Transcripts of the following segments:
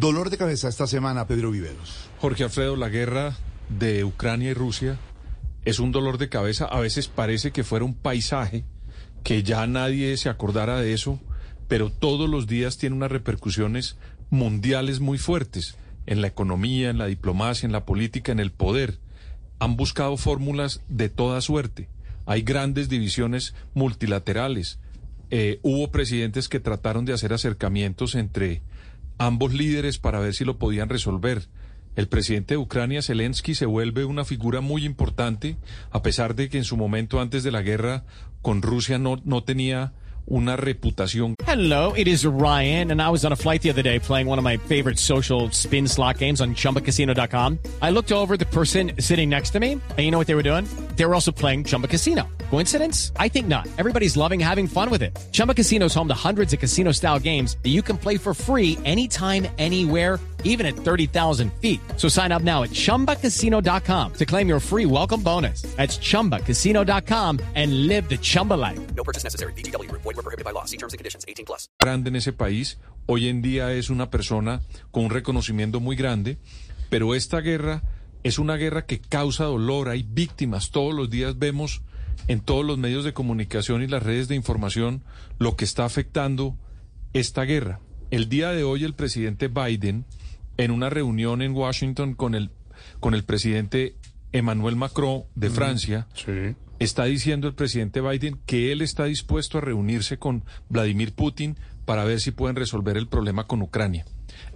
Dolor de cabeza esta semana, Pedro Viveros. Jorge Alfredo, la guerra de Ucrania y Rusia es un dolor de cabeza. A veces parece que fuera un paisaje, que ya nadie se acordara de eso, pero todos los días tiene unas repercusiones mundiales muy fuertes en la economía, en la diplomacia, en la política, en el poder. Han buscado fórmulas de toda suerte. Hay grandes divisiones multilaterales. Eh, hubo presidentes que trataron de hacer acercamientos entre ambos líderes para ver si lo podían resolver. El presidente de Ucrania, Zelensky, se vuelve una figura muy importante, a pesar de que en su momento antes de la guerra con Rusia no, tenía una reputación. Hello, it is Ryan, and I was on a flight the other day playing one of my favorite social spin slot games on chumbacasino.com. I looked over the person sitting next to me, and you know what they were doing? They were also playing Chumba Casino. Coincidence? I think not. Everybody's loving having fun with it. Chumba Casino is home to hundreds of casino style games that you can play for free anytime, anywhere, even at 30,000 feet. So sign up now at chumbacasino.com to claim your free welcome bonus. That's chumbacasino.com and live the Chumba life. No purchase necessary. VGW. Void were prohibited by law. See terms and conditions. 18 plus. grande en ese país, hoy en día es una persona con un reconocimiento muy grande, pero esta guerra es una guerra que causa dolor, hay víctimas, todos los días vemos en todos los medios de comunicación y las redes de información lo que está afectando esta guerra. El día de hoy el presidente Biden, en una reunión en Washington con el, con el presidente Emmanuel Macron de Francia, está diciendo el presidente Biden que él está dispuesto a reunirse con Vladimir Putin para ver si pueden resolver el problema con Ucrania.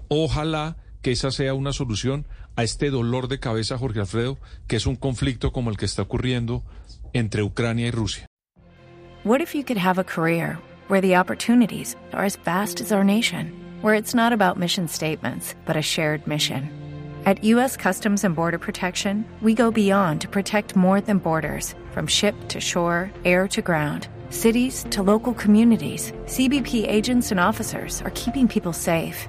Ojalá que esa sea una solución a este dolor de cabeza, Jorge Alfredo, que es un conflicto como el que está ocurriendo entre Ucrania y Rusia. What if you could have a career where the opportunities are as vast as our nation, where it's not about mission statements, but a shared mission? At U.S. Customs and Border Protection, we go beyond to protect more than borders from ship to shore, air to ground. Cities to local communities, CBP agents and officers are keeping people safe.